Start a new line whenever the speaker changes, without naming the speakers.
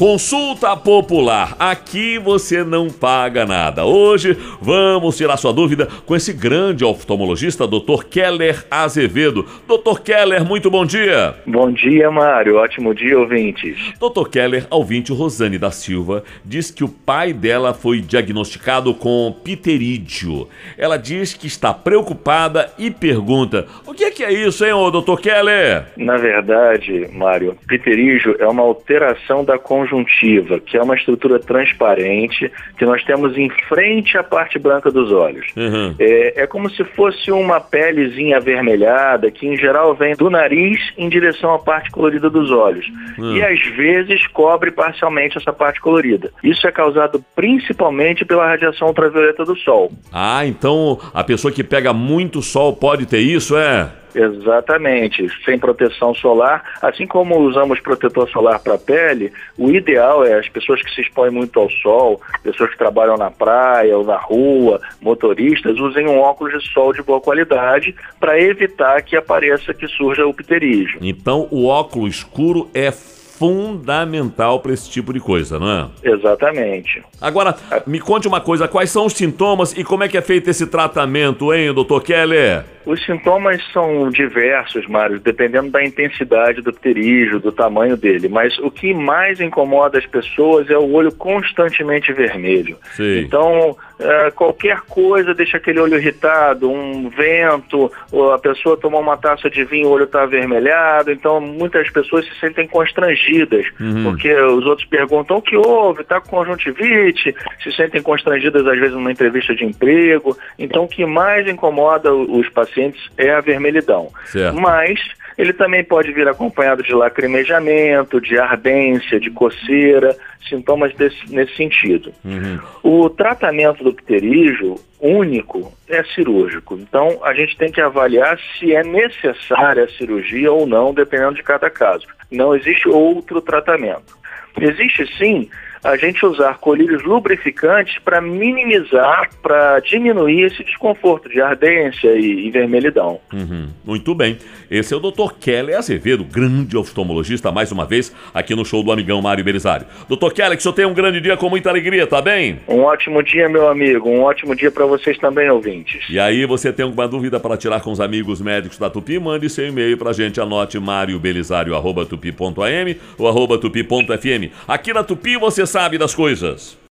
Consulta popular. Aqui você não paga nada. Hoje vamos tirar sua dúvida com esse grande oftalmologista, Dr. Keller Azevedo. Dr. Keller, muito bom dia.
Bom dia, Mário. Ótimo dia, ouvintes.
Dr. Keller, ouvinte Rosane da Silva, diz que o pai dela foi diagnosticado com pterídeo. Ela diz que está preocupada e pergunta: o que é, que é isso, hein, Dr. Keller?
Na verdade, Mário, pterígio é uma alteração da conjuntura conjuntiva, que é uma estrutura transparente que nós temos em frente à parte branca dos olhos. Uhum. É, é como se fosse uma pelezinha avermelhada que, em geral, vem do nariz em direção à parte colorida dos olhos. Uhum. E, às vezes, cobre parcialmente essa parte colorida. Isso é causado principalmente pela radiação ultravioleta do Sol.
Ah, então a pessoa que pega muito sol pode ter isso, é?
Exatamente, sem proteção solar. Assim como usamos protetor solar para a pele, o ideal é as pessoas que se expõem muito ao sol, pessoas que trabalham na praia ou na rua, motoristas, usem um óculos de sol de boa qualidade para evitar que apareça, que surja o pterígio.
Então, o óculos escuro é fundamental para esse tipo de coisa, não é?
Exatamente.
Agora, me conte uma coisa, quais são os sintomas e como é que é feito esse tratamento, hein, doutor Keller?
Os sintomas são diversos, Mário, dependendo da intensidade do pterígio, do tamanho dele. Mas o que mais incomoda as pessoas é o olho constantemente vermelho. Sim. Então, é, qualquer coisa deixa aquele olho irritado, um vento, a pessoa tomou uma taça de vinho, o olho está avermelhado. Então, muitas pessoas se sentem constrangidas, uhum. porque os outros perguntam o que houve, está com conjuntivite, se sentem constrangidas às vezes numa entrevista de emprego. Então, o que mais incomoda os pacientes pacientes é a vermelhidão. Certo. Mas ele também pode vir acompanhado de lacrimejamento, de ardência, de coceira, sintomas desse, nesse sentido. Uhum. O tratamento do pterígio único é cirúrgico. Então, a gente tem que avaliar se é necessária a cirurgia ou não, dependendo de cada caso. Não existe outro tratamento. Existe sim a gente usar colírios lubrificantes para minimizar, para diminuir esse desconforto de ardência e, e vermelhidão.
Uhum. Muito bem. Esse é o Dr. Keller Azevedo, grande oftalmologista, mais uma vez aqui no show do amigão Mário Belisário. Dr. Keller, que o senhor tenha um grande dia com muita alegria, tá bem?
Um ótimo dia, meu amigo. Um ótimo dia para vocês também, ouvintes.
E aí, você tem alguma dúvida para tirar com os amigos médicos da Tupi? Mande seu e-mail para a gente. Anote mariobelisário.tupi.am ou arroba tupi.fm. Aqui na Tupi você sabe das coisas.